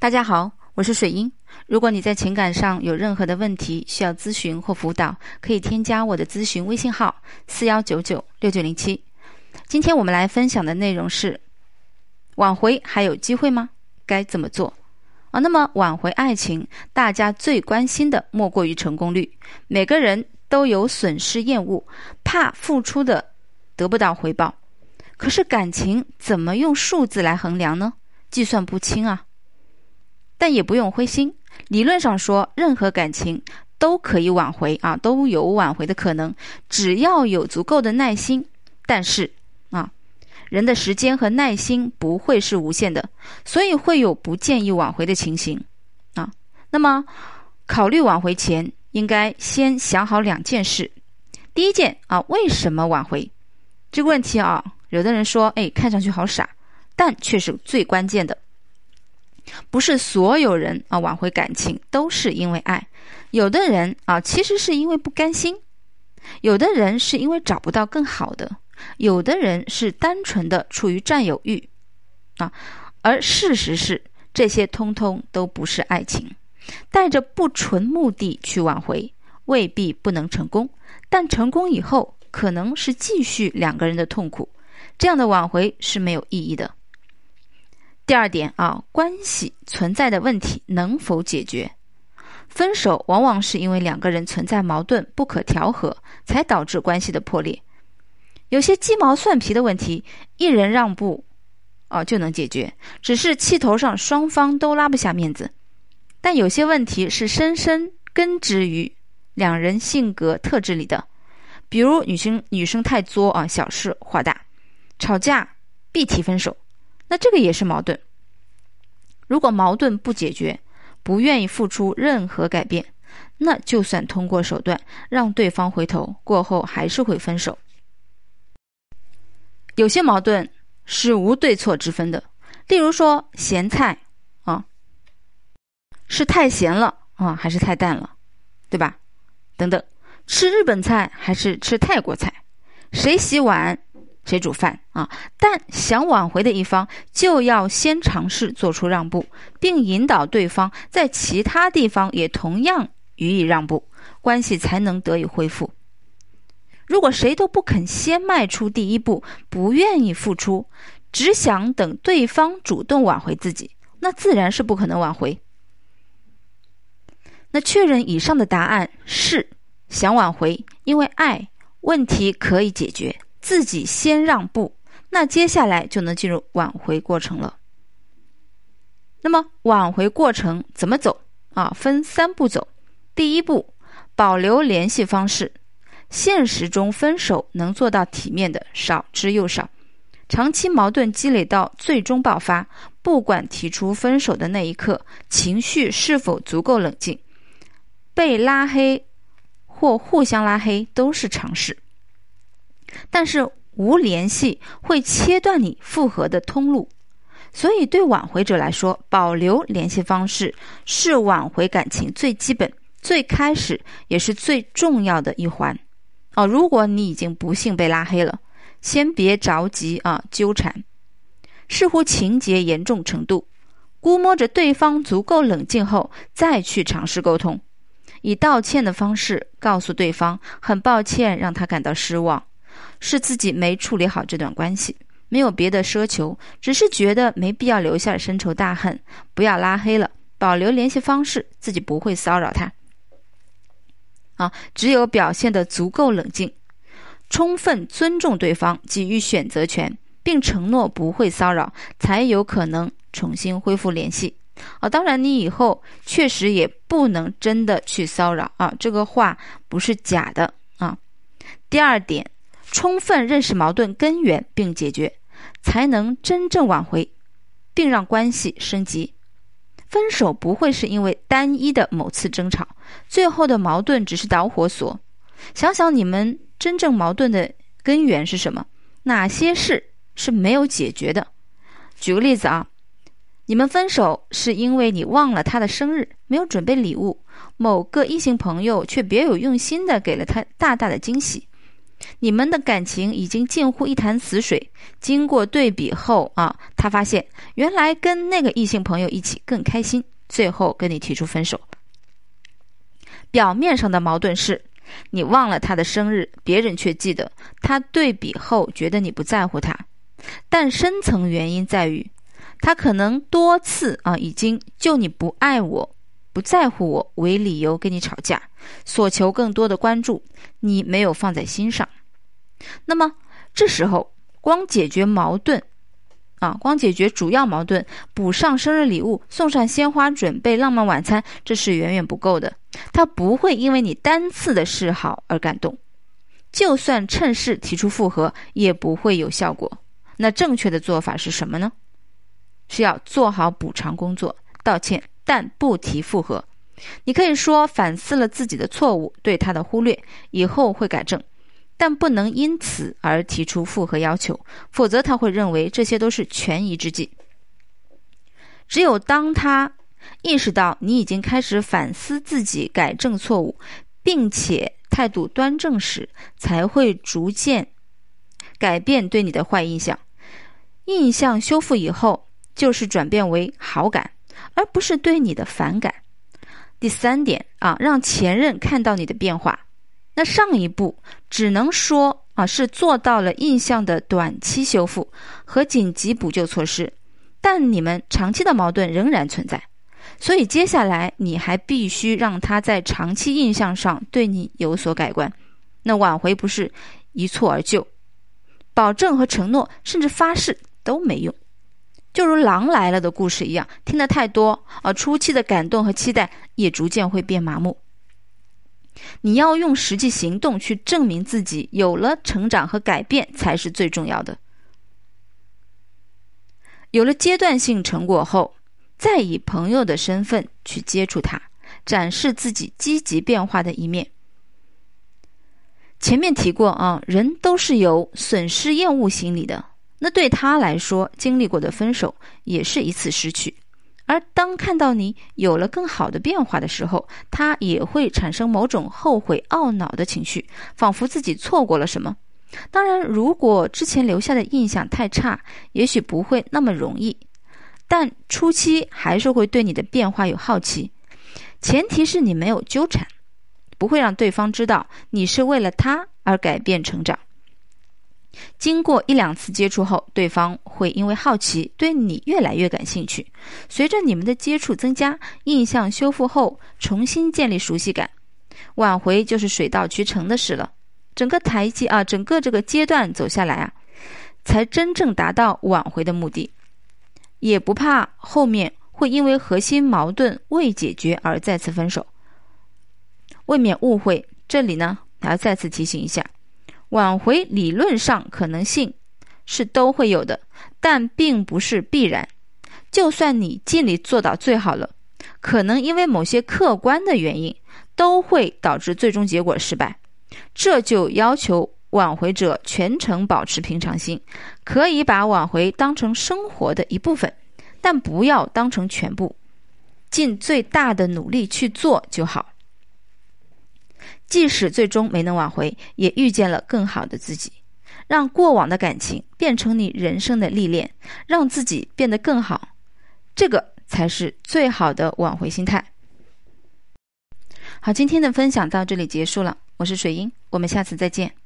大家好，我是水英。如果你在情感上有任何的问题需要咨询或辅导，可以添加我的咨询微信号四幺九九六九零七。今天我们来分享的内容是：挽回还有机会吗？该怎么做？啊，那么挽回爱情，大家最关心的莫过于成功率。每个人都有损失厌恶，怕付出的得不到回报。可是感情怎么用数字来衡量呢？计算不清啊。但也不用灰心，理论上说，任何感情都可以挽回啊，都有挽回的可能，只要有足够的耐心。但是啊，人的时间和耐心不会是无限的，所以会有不建议挽回的情形啊。那么，考虑挽回前，应该先想好两件事。第一件啊，为什么挽回？这个问题啊，有的人说，哎，看上去好傻，但却是最关键的。不是所有人啊挽回感情都是因为爱，有的人啊其实是因为不甘心，有的人是因为找不到更好的，有的人是单纯的出于占有欲，啊，而事实是这些通通都不是爱情，带着不纯目的去挽回未必不能成功，但成功以后可能是继续两个人的痛苦，这样的挽回是没有意义的。第二点啊，关系存在的问题能否解决？分手往往是因为两个人存在矛盾不可调和，才导致关系的破裂。有些鸡毛蒜皮的问题，一人让步，啊就能解决，只是气头上双方都拉不下面子。但有些问题是深深根植于两人性格特质里的，比如女生女生太作啊，小事化大，吵架必提分手。那这个也是矛盾。如果矛盾不解决，不愿意付出任何改变，那就算通过手段让对方回头，过后还是会分手。有些矛盾是无对错之分的，例如说咸菜啊，是太咸了啊，还是太淡了，对吧？等等，吃日本菜还是吃泰国菜，谁洗碗？谁煮饭啊？但想挽回的一方就要先尝试做出让步，并引导对方在其他地方也同样予以让步，关系才能得以恢复。如果谁都不肯先迈出第一步，不愿意付出，只想等对方主动挽回自己，那自然是不可能挽回。那确认以上的答案是想挽回，因为爱，问题可以解决。自己先让步，那接下来就能进入挽回过程了。那么挽回过程怎么走啊？分三步走。第一步，保留联系方式。现实中分手能做到体面的少之又少，长期矛盾积累到最终爆发，不管提出分手的那一刻情绪是否足够冷静，被拉黑或互相拉黑都是常事。但是无联系会切断你复合的通路，所以对挽回者来说，保留联系方式是挽回感情最基本、最开始也是最重要的一环。哦，如果你已经不幸被拉黑了，先别着急啊纠缠，视乎情节严重程度，估摸着对方足够冷静后再去尝试沟通，以道歉的方式告诉对方很抱歉让他感到失望。是自己没处理好这段关系，没有别的奢求，只是觉得没必要留下深仇大恨，不要拉黑了，保留联系方式，自己不会骚扰他。啊，只有表现得足够冷静，充分尊重对方，给予选择权，并承诺不会骚扰，才有可能重新恢复联系。啊，当然你以后确实也不能真的去骚扰啊，这个话不是假的啊。第二点。充分认识矛盾根源并解决，才能真正挽回，并让关系升级。分手不会是因为单一的某次争吵，最后的矛盾只是导火索。想想你们真正矛盾的根源是什么？哪些事是没有解决的？举个例子啊，你们分手是因为你忘了他的生日，没有准备礼物，某个异性朋友却别有用心的给了他大大的惊喜。你们的感情已经近乎一潭死水。经过对比后啊，他发现原来跟那个异性朋友一起更开心，最后跟你提出分手。表面上的矛盾是，你忘了他的生日，别人却记得。他对比后觉得你不在乎他，但深层原因在于，他可能多次啊已经就你不爱我、不在乎我为理由跟你吵架，索求更多的关注，你没有放在心上。那么这时候光解决矛盾。啊，光解决主要矛盾，补上生日礼物，送上鲜花，准备浪漫晚餐，这是远远不够的。他不会因为你单次的示好而感动，就算趁势提出复合，也不会有效果。那正确的做法是什么呢？是要做好补偿工作，道歉，但不提复合。你可以说反思了自己的错误，对他的忽略，以后会改正。但不能因此而提出复合要求，否则他会认为这些都是权宜之计。只有当他意识到你已经开始反思自己、改正错误，并且态度端正时，才会逐渐改变对你的坏印象。印象修复以后，就是转变为好感，而不是对你的反感。第三点啊，让前任看到你的变化。那上一步只能说啊，是做到了印象的短期修复和紧急补救措施，但你们长期的矛盾仍然存在，所以接下来你还必须让他在长期印象上对你有所改观。那挽回不是一蹴而就，保证和承诺甚至发誓都没用，就如《狼来了》的故事一样，听得太多啊，初期的感动和期待也逐渐会变麻木。你要用实际行动去证明自己有了成长和改变，才是最重要的。有了阶段性成果后，再以朋友的身份去接触他，展示自己积极变化的一面。前面提过啊，人都是有损失厌恶心理的，那对他来说，经历过的分手也是一次失去。而当看到你有了更好的变化的时候，他也会产生某种后悔、懊恼的情绪，仿佛自己错过了什么。当然，如果之前留下的印象太差，也许不会那么容易，但初期还是会对你的变化有好奇。前提是你没有纠缠，不会让对方知道你是为了他而改变成长。经过一两次接触后，对方会因为好奇对你越来越感兴趣。随着你们的接触增加，印象修复后，重新建立熟悉感，挽回就是水到渠成的事了。整个台阶啊，整个这个阶段走下来啊，才真正达到挽回的目的。也不怕后面会因为核心矛盾未解决而再次分手。未免误会，这里呢还要再次提醒一下。挽回理论上可能性是都会有的，但并不是必然。就算你尽力做到最好了，可能因为某些客观的原因，都会导致最终结果失败。这就要求挽回者全程保持平常心，可以把挽回当成生活的一部分，但不要当成全部，尽最大的努力去做就好。即使最终没能挽回，也遇见了更好的自己。让过往的感情变成你人生的历练，让自己变得更好，这个才是最好的挽回心态。好，今天的分享到这里结束了。我是水英，我们下次再见。